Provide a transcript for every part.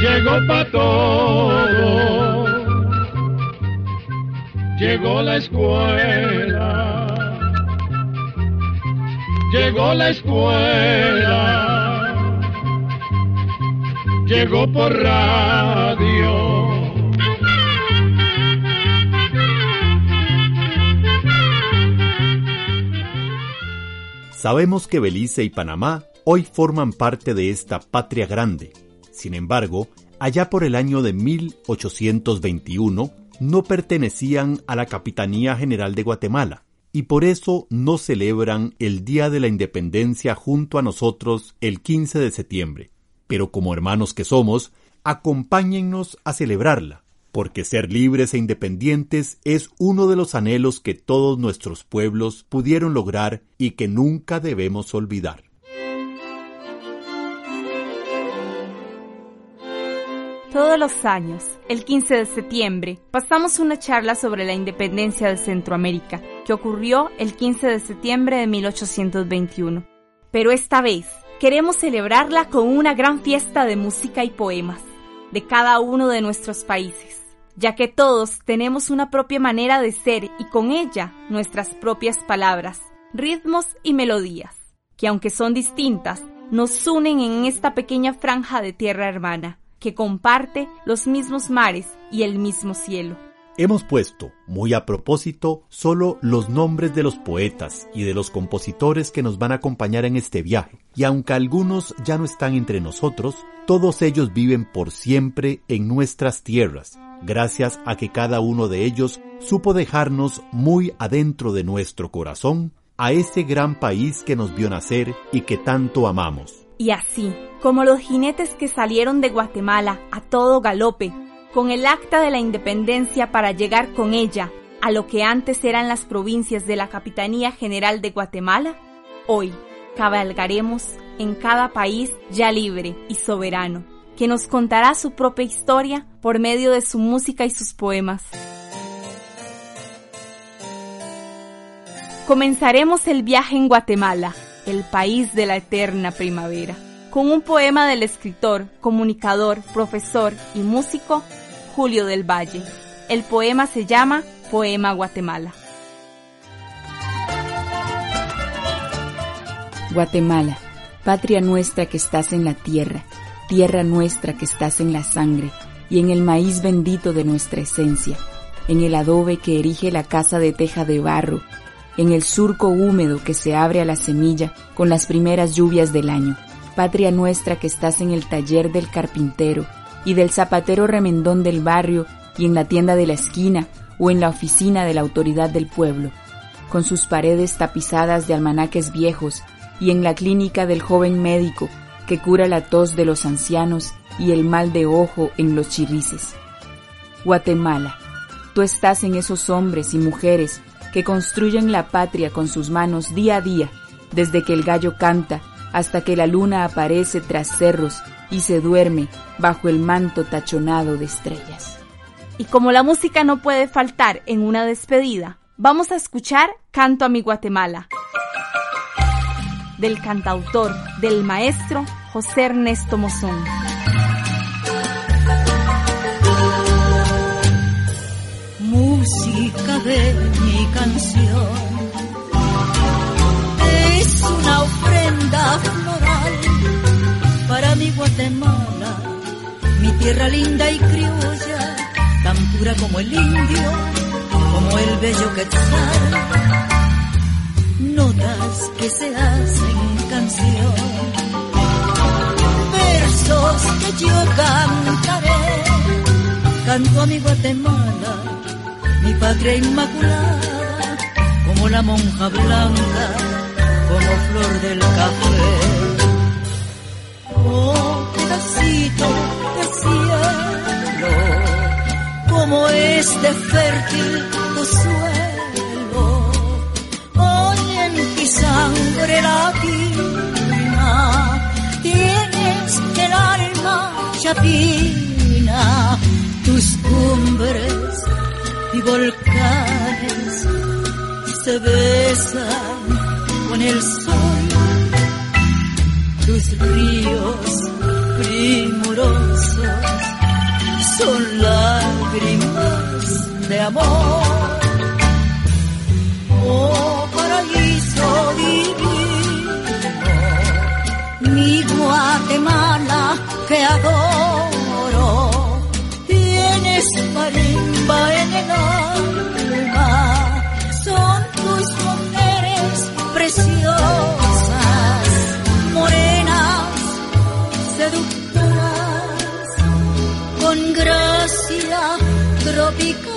Llegó pa' todo, llegó la escuela, llegó la escuela, llegó por radio. Sabemos que Belice y Panamá hoy forman parte de esta patria grande. Sin embargo, allá por el año de 1821 no pertenecían a la Capitanía General de Guatemala y por eso no celebran el Día de la Independencia junto a nosotros el 15 de septiembre. Pero como hermanos que somos, acompáñennos a celebrarla, porque ser libres e independientes es uno de los anhelos que todos nuestros pueblos pudieron lograr y que nunca debemos olvidar. Todos los años, el 15 de septiembre, pasamos una charla sobre la independencia de Centroamérica, que ocurrió el 15 de septiembre de 1821. Pero esta vez, queremos celebrarla con una gran fiesta de música y poemas, de cada uno de nuestros países, ya que todos tenemos una propia manera de ser y con ella nuestras propias palabras, ritmos y melodías, que aunque son distintas, nos unen en esta pequeña franja de tierra hermana que comparte los mismos mares y el mismo cielo. Hemos puesto, muy a propósito, solo los nombres de los poetas y de los compositores que nos van a acompañar en este viaje, y aunque algunos ya no están entre nosotros, todos ellos viven por siempre en nuestras tierras, gracias a que cada uno de ellos supo dejarnos muy adentro de nuestro corazón a ese gran país que nos vio nacer y que tanto amamos. Y así, como los jinetes que salieron de Guatemala a todo galope, con el acta de la independencia para llegar con ella a lo que antes eran las provincias de la Capitanía General de Guatemala, hoy cabalgaremos en cada país ya libre y soberano, que nos contará su propia historia por medio de su música y sus poemas. Comenzaremos el viaje en Guatemala, el país de la eterna primavera, con un poema del escritor, comunicador, profesor y músico Julio del Valle. El poema se llama Poema Guatemala. Guatemala, patria nuestra que estás en la tierra, tierra nuestra que estás en la sangre y en el maíz bendito de nuestra esencia, en el adobe que erige la casa de teja de barro en el surco húmedo que se abre a la semilla con las primeras lluvias del año. Patria nuestra que estás en el taller del carpintero y del zapatero remendón del barrio y en la tienda de la esquina o en la oficina de la autoridad del pueblo, con sus paredes tapizadas de almanaques viejos y en la clínica del joven médico que cura la tos de los ancianos y el mal de ojo en los chirrices. Guatemala, tú estás en esos hombres y mujeres que construyen la patria con sus manos día a día, desde que el gallo canta hasta que la luna aparece tras cerros y se duerme bajo el manto tachonado de estrellas. Y como la música no puede faltar en una despedida, vamos a escuchar Canto a mi Guatemala, del cantautor, del maestro José Ernesto Mozón. música de mi canción. Es una ofrenda floral para mi Guatemala, mi tierra linda y criolla, tan pura como el indio, como el bello quetzal. Notas que se hacen canción, versos que yo cantaré canto a mi Guatemala, mi patria inmaculada, como la monja blanca, como flor del café. Oh, pedacito de cielo, como este fértil tu suelo, hoy en mi sangre latina, el alma chapina tus cumbres y volcanes se besan con el sol, tus ríos primorosos son lágrimas de amor. Oh Guatemala que adoro marimba en el alma, son tus mujeres preciosas, morenas, seductoras, con gracia tropical.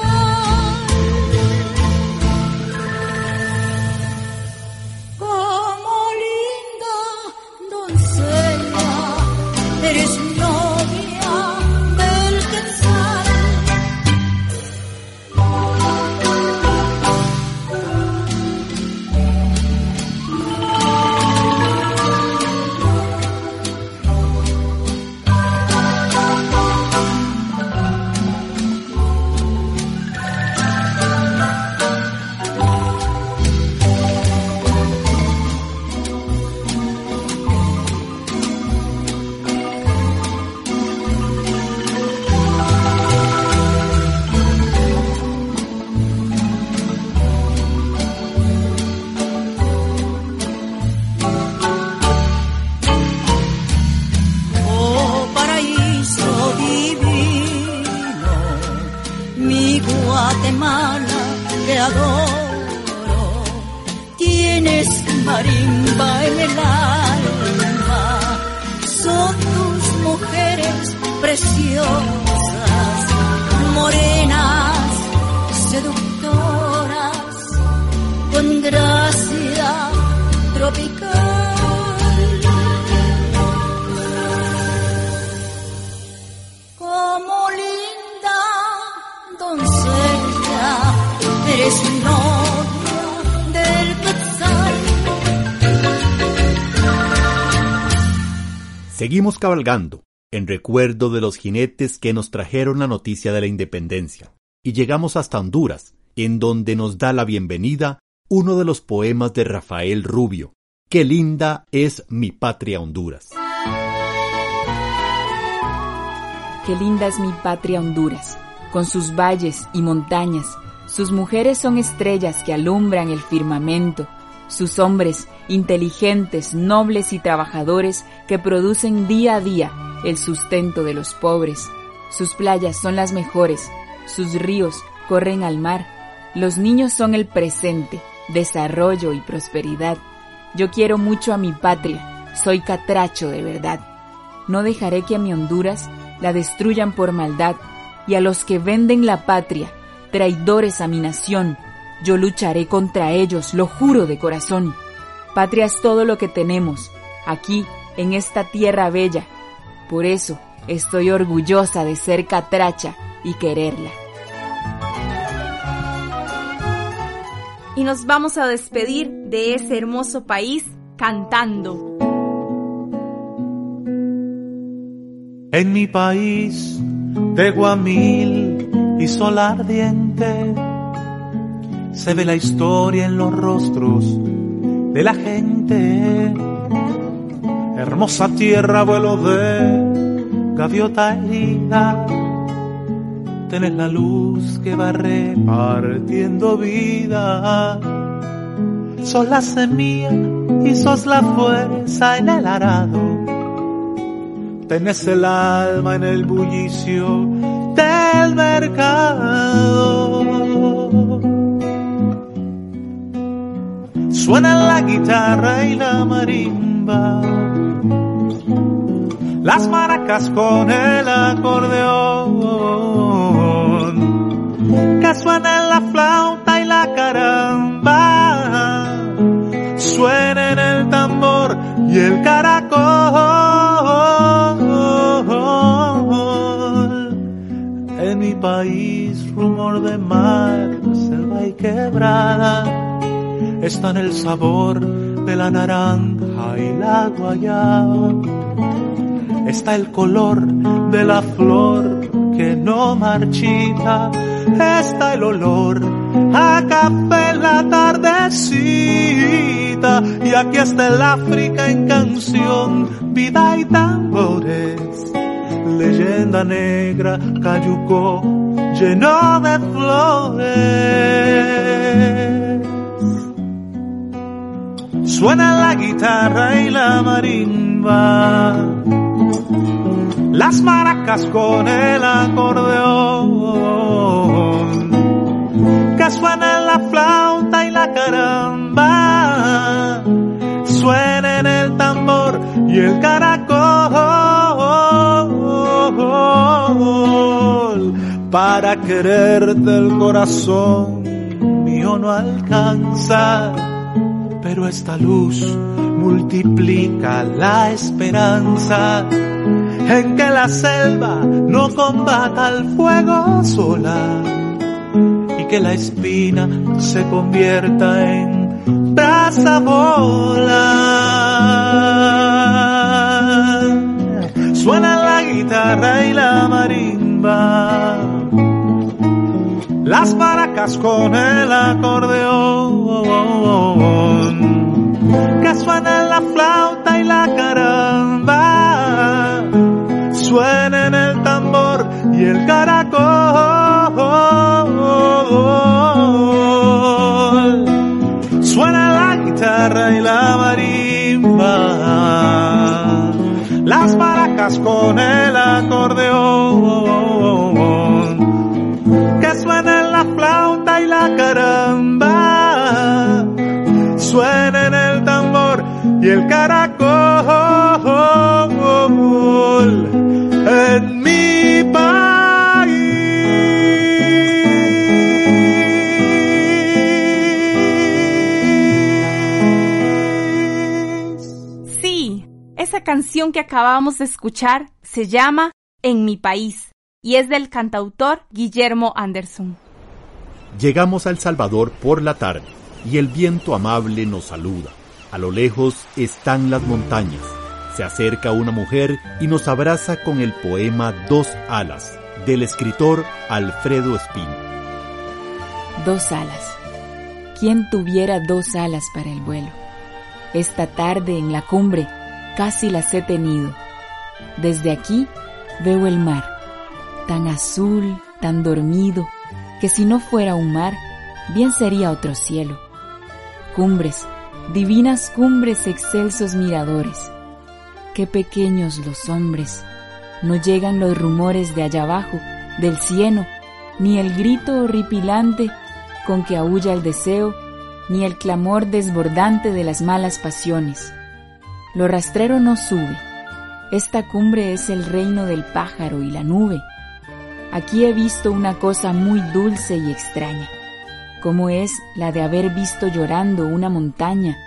adoro. Tienes marimba en el alma, son tus mujeres preciosas, morenas, seductoras, con gracia tropical. Seguimos cabalgando, en recuerdo de los jinetes que nos trajeron la noticia de la independencia, y llegamos hasta Honduras, en donde nos da la bienvenida uno de los poemas de Rafael Rubio, Qué linda es mi patria Honduras. Qué linda es mi patria Honduras, con sus valles y montañas, sus mujeres son estrellas que alumbran el firmamento, sus hombres inteligentes, nobles y trabajadores que producen día a día el sustento de los pobres. Sus playas son las mejores, sus ríos corren al mar, los niños son el presente, desarrollo y prosperidad. Yo quiero mucho a mi patria, soy catracho de verdad. No dejaré que a mi Honduras la destruyan por maldad y a los que venden la patria, traidores a mi nación, yo lucharé contra ellos, lo juro de corazón. Patria es todo lo que tenemos, aquí, en esta tierra bella. Por eso estoy orgullosa de ser catracha y quererla. Y nos vamos a despedir de ese hermoso país cantando. En mi país de Guamil y sol ardiente se ve la historia en los rostros de la gente. Hermosa tierra, vuelo de gaviota herida. Tenés la luz que va repartiendo vida. Sos la semilla y sos la fuerza en el arado. Tenés el alma en el bullicio del mercado Suena la guitarra y la marimba, las maracas con el acordeón. que suena la flauta y la caramba, suenen el tambor y el caracol. En mi país, rumor de mar, selva y quebrada, están el sabor de la naranja y la guayaba. Está el color de la flor que no marchita. Está el olor a café en la tardecita. Y aquí está el África en canción, vida y tambores. Leyenda negra, cayuco lleno de flores. Suena la guitarra y la marimba, las maracas con el acordeón, que suena la flauta y la caramba, suena en el tambor y el caracol, para quererte el corazón mío no alcanza pero esta luz multiplica la esperanza en que la selva no combata al fuego sola y que la espina se convierta en brasa bola. Suena la guitarra y la marimba las maracas con el acordeón, que suena la flauta y la caramba, suena en el tambor y el caracol, suena la guitarra y la marimba, las maracas con el acordeón, y el caracol en mi país. Sí, esa canción que acabamos de escuchar se llama En mi país y es del cantautor Guillermo Anderson. Llegamos a El Salvador por la tarde y el viento amable nos saluda. A lo lejos están las montañas. Se acerca una mujer y nos abraza con el poema Dos alas del escritor Alfredo Espino. Dos alas. ¿Quién tuviera dos alas para el vuelo? Esta tarde en la cumbre casi las he tenido. Desde aquí veo el mar, tan azul, tan dormido, que si no fuera un mar, bien sería otro cielo. Cumbres, divinas cumbres, excelsos miradores. Qué pequeños los hombres. No llegan los rumores de allá abajo, del cieno, ni el grito horripilante con que aúlla el deseo, ni el clamor desbordante de las malas pasiones. Lo rastrero no sube. Esta cumbre es el reino del pájaro y la nube. Aquí he visto una cosa muy dulce y extraña, como es la de haber visto llorando una montaña.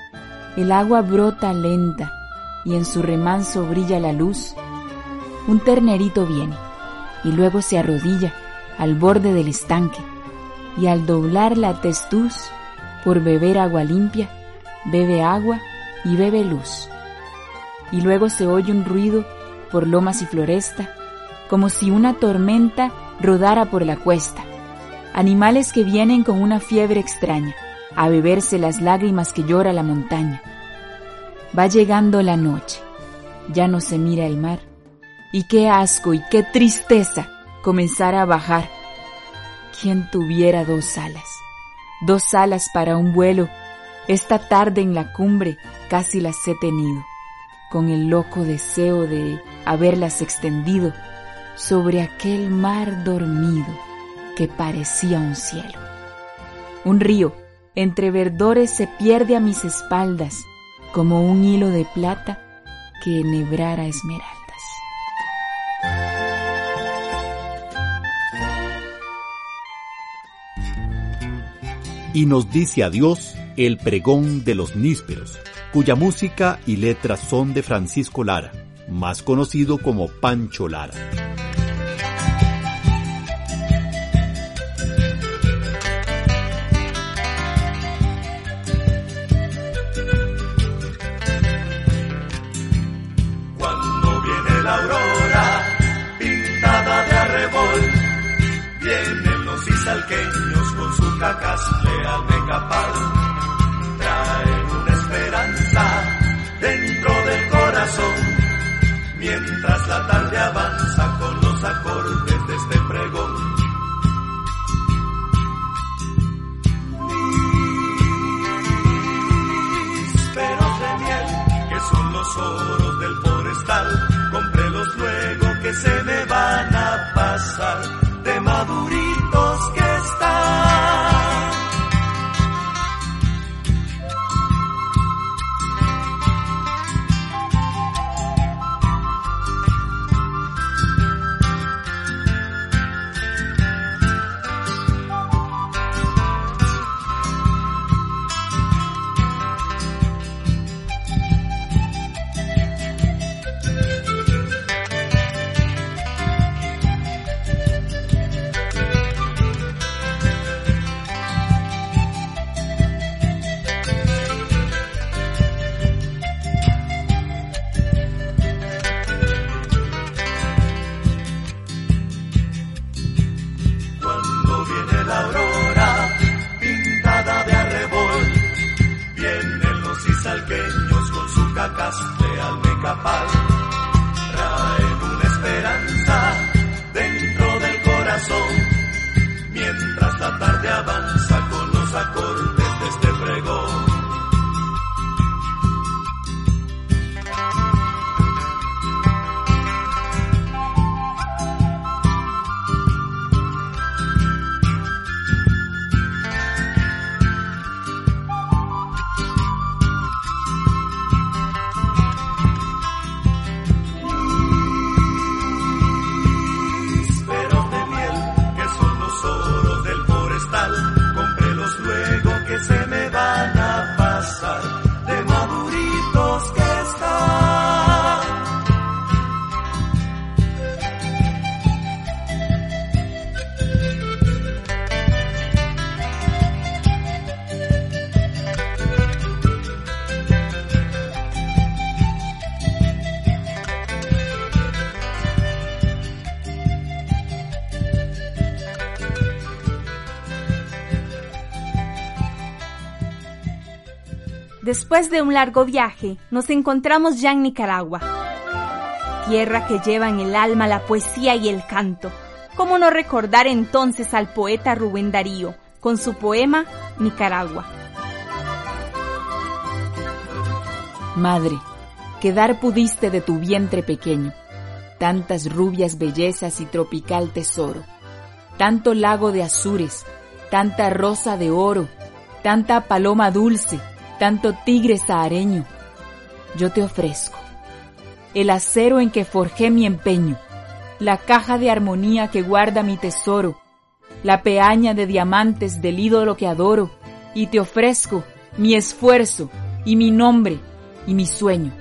El agua brota lenta y en su remanso brilla la luz. Un ternerito viene y luego se arrodilla al borde del estanque y al doblar la testuz por beber agua limpia, bebe agua y bebe luz. Y luego se oye un ruido por lomas y floresta, como si una tormenta rodara por la cuesta. Animales que vienen con una fiebre extraña, a beberse las lágrimas que llora la montaña. Va llegando la noche, ya no se mira el mar, y qué asco y qué tristeza comenzar a bajar. ¿Quién tuviera dos alas? Dos alas para un vuelo. Esta tarde en la cumbre casi las he tenido, con el loco deseo de haberlas extendido sobre aquel mar dormido que parecía un cielo. Un río entre verdores se pierde a mis espaldas como un hilo de plata que enhebrara esmeraldas. y nos dice adiós el pregón de los nísperos, cuya música y letras son de Francisco Lara, más conocido como Pancho Lara. Vienen los isalqueños con su cacastle al mecapal, traen Después de un largo viaje, nos encontramos ya en Nicaragua, tierra que lleva en el alma la poesía y el canto. ¿Cómo no recordar entonces al poeta Rubén Darío con su poema Nicaragua? Madre, quedar pudiste de tu vientre pequeño, tantas rubias bellezas y tropical tesoro, tanto lago de azures, tanta rosa de oro, tanta paloma dulce, tanto tigre sahareño. Yo te ofrezco el acero en que forjé mi empeño, la caja de armonía que guarda mi tesoro, la peaña de diamantes del ídolo que adoro, y te ofrezco mi esfuerzo y mi nombre y mi sueño.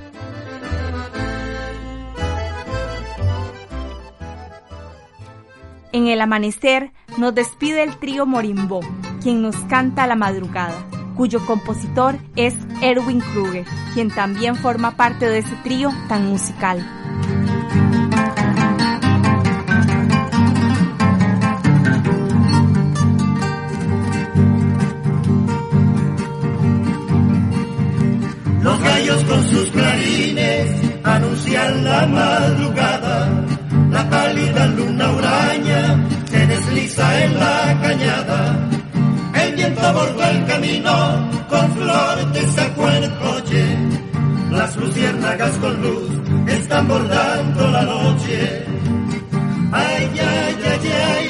En el amanecer nos despide el trío Morimbó, quien nos canta la madrugada, cuyo compositor es Erwin Kruger, quien también forma parte de ese trío tan musical. Los gallos con sus clarines anuncian la madrugada. La pálida luna huraña se desliza en la cañada. Abordó el camino con flor en el coche. Las luciérnagas con luz están bordando la noche. Ay, ay, ay, ay,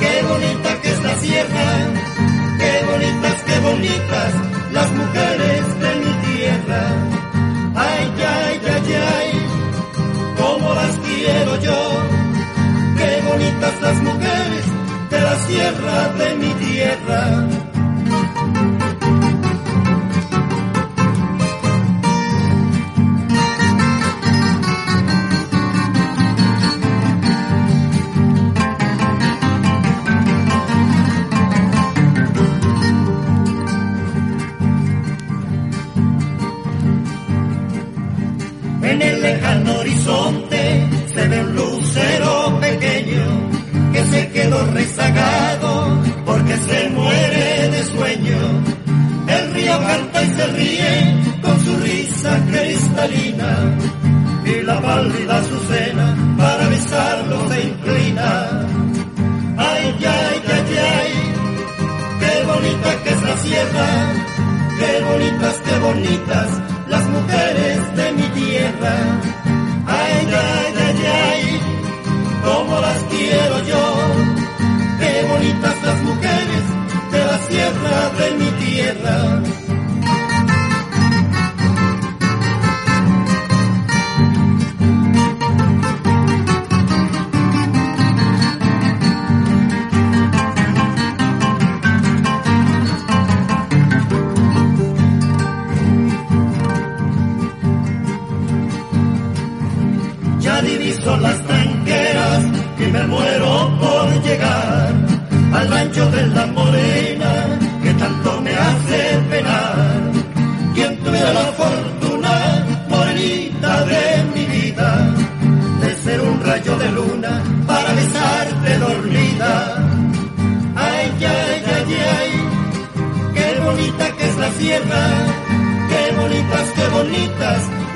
qué bonita que es la sierra. Qué bonitas, qué bonitas las mujeres de mi tierra. Ay, ay, ay, ay, cómo las quiero yo. Qué bonitas las mujeres de la sierra de mi tierra.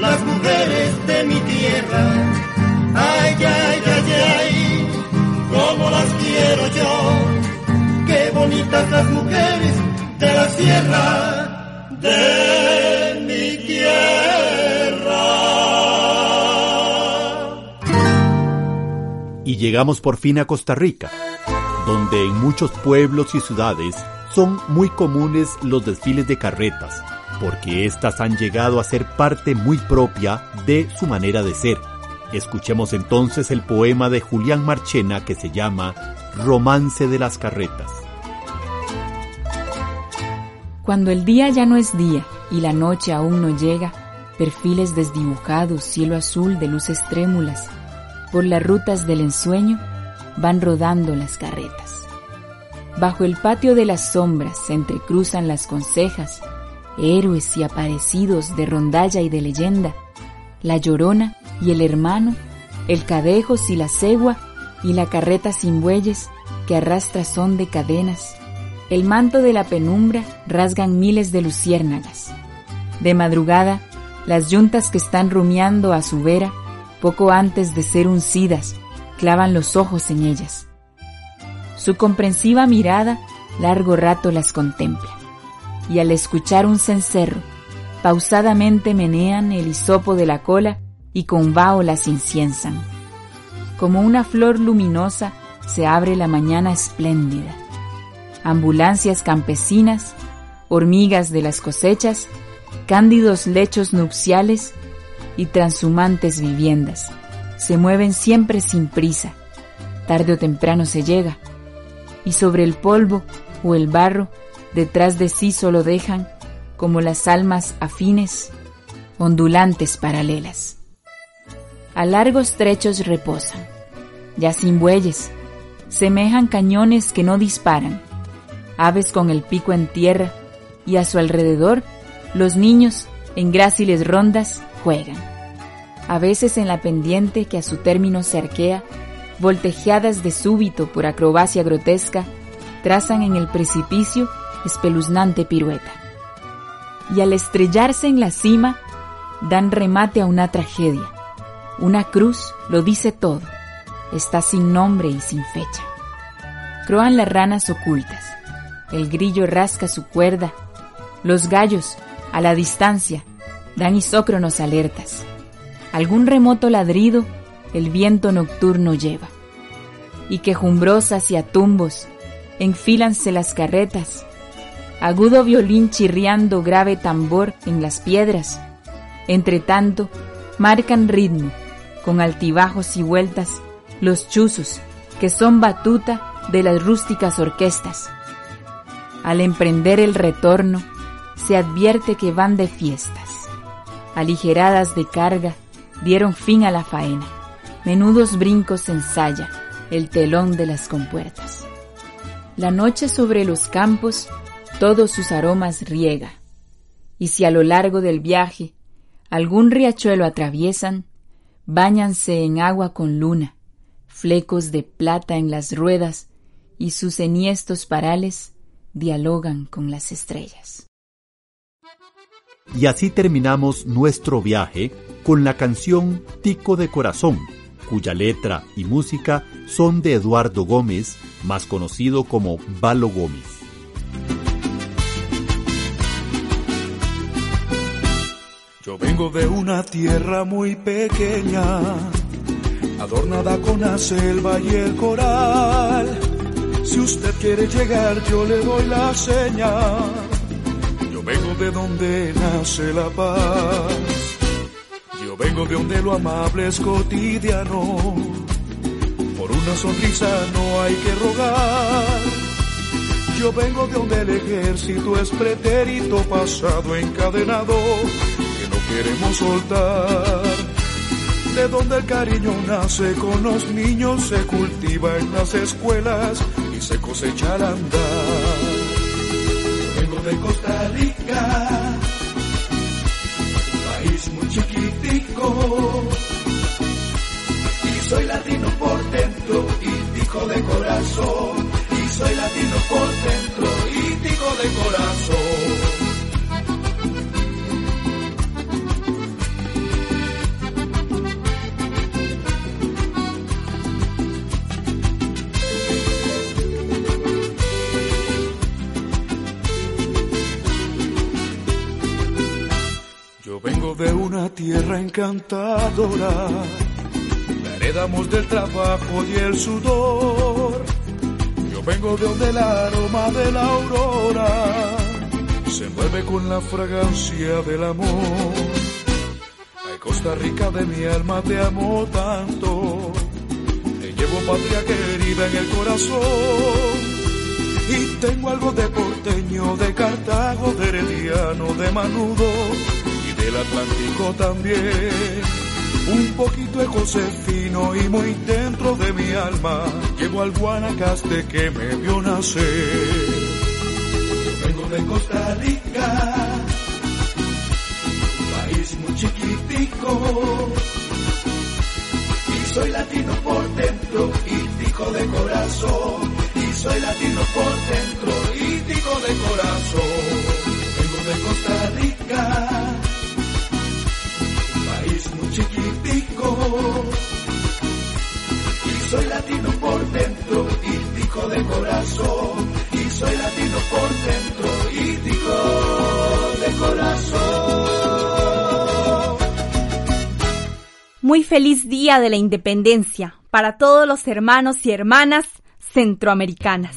Las mujeres de mi tierra. Ay, ay, ay, ay, cómo las quiero yo. Qué bonitas las mujeres de la sierra de mi tierra. Y llegamos por fin a Costa Rica, donde en muchos pueblos y ciudades son muy comunes los desfiles de carretas, porque éstas han llegado a ser parte muy propia de su manera de ser. Escuchemos entonces el poema de Julián Marchena que se llama Romance de las Carretas. Cuando el día ya no es día y la noche aún no llega, perfiles desdibujados, cielo azul de luces trémulas, por las rutas del ensueño van rodando las carretas. Bajo el patio de las sombras se entrecruzan las consejas, héroes y aparecidos de rondalla y de leyenda, la llorona y el hermano, el cadejos y la cegua y la carreta sin bueyes que arrastra son de cadenas. El manto de la penumbra rasgan miles de luciérnagas. De madrugada, las yuntas que están rumiando a su vera, poco antes de ser uncidas, clavan los ojos en ellas. Su comprensiva mirada largo rato las contempla, y al escuchar un cencerro, pausadamente menean el hisopo de la cola y con vaho las inciensan. Como una flor luminosa se abre la mañana espléndida. Ambulancias campesinas, hormigas de las cosechas, cándidos lechos nupciales y transhumantes viviendas se mueven siempre sin prisa. Tarde o temprano se llega. Y sobre el polvo o el barro, detrás de sí solo dejan, como las almas afines, ondulantes paralelas. A largos trechos reposan, ya sin bueyes, semejan cañones que no disparan, aves con el pico en tierra, y a su alrededor los niños, en gráciles rondas, juegan. A veces en la pendiente que a su término se arquea, voltejeadas de súbito por acrobacia grotesca, trazan en el precipicio espeluznante pirueta. Y al estrellarse en la cima, dan remate a una tragedia. Una cruz lo dice todo, está sin nombre y sin fecha. Croan las ranas ocultas, el grillo rasca su cuerda, los gallos, a la distancia, dan isócronos alertas. Algún remoto ladrido el viento nocturno lleva. Y quejumbrosas y a tumbos enfílanse las carretas, agudo violín chirriando grave tambor en las piedras. Entre tanto, marcan ritmo, con altibajos y vueltas, los chuzos, que son batuta de las rústicas orquestas. Al emprender el retorno, se advierte que van de fiestas. Aligeradas de carga, dieron fin a la faena. Menudos brincos ensaya el telón de las compuertas. La noche sobre los campos todos sus aromas riega, y si a lo largo del viaje algún riachuelo atraviesan, báñanse en agua con luna, flecos de plata en las ruedas y sus enhiestos parales dialogan con las estrellas. Y así terminamos nuestro viaje con la canción Tico de Corazón, cuya letra y música son de Eduardo Gómez, más conocido como Balo Gómez. Vengo de una tierra muy pequeña, adornada con la selva y el coral. Si usted quiere llegar, yo le doy la señal. Yo vengo de donde nace la paz. Yo vengo de donde lo amable es cotidiano. Por una sonrisa no hay que rogar. Yo vengo de donde el ejército es pretérito pasado encadenado queremos soltar. De donde el cariño nace con los niños, se cultiva en las escuelas y se cosecha al andar. Vengo de Costa Rica, país muy chiquitico, y soy latino por dentro y tico de corazón, y soy latino por dentro y tico de corazón. De una tierra encantadora, la heredamos del trabajo y el sudor. Yo vengo de donde el aroma de la aurora se mueve con la fragancia del amor. Ay, Costa Rica de mi alma te amo tanto, te llevo patria querida en el corazón. Y tengo algo de porteño, de Cartago, de Herediano, de Manudo del Atlántico también. Un poquito de Josefino y muy dentro de mi alma llevo al Guanacaste que me vio nacer. Vengo de Costa Rica, país muy chiquitico, y soy latino por dentro y tico de corazón, y soy latino por dentro y tico de corazón. Vengo de Costa Rica, chiquitico, y soy latino por dentro y tico de corazón, y soy latino por dentro y tico de corazón. Muy feliz Día de la Independencia para todos los hermanos y hermanas centroamericanas.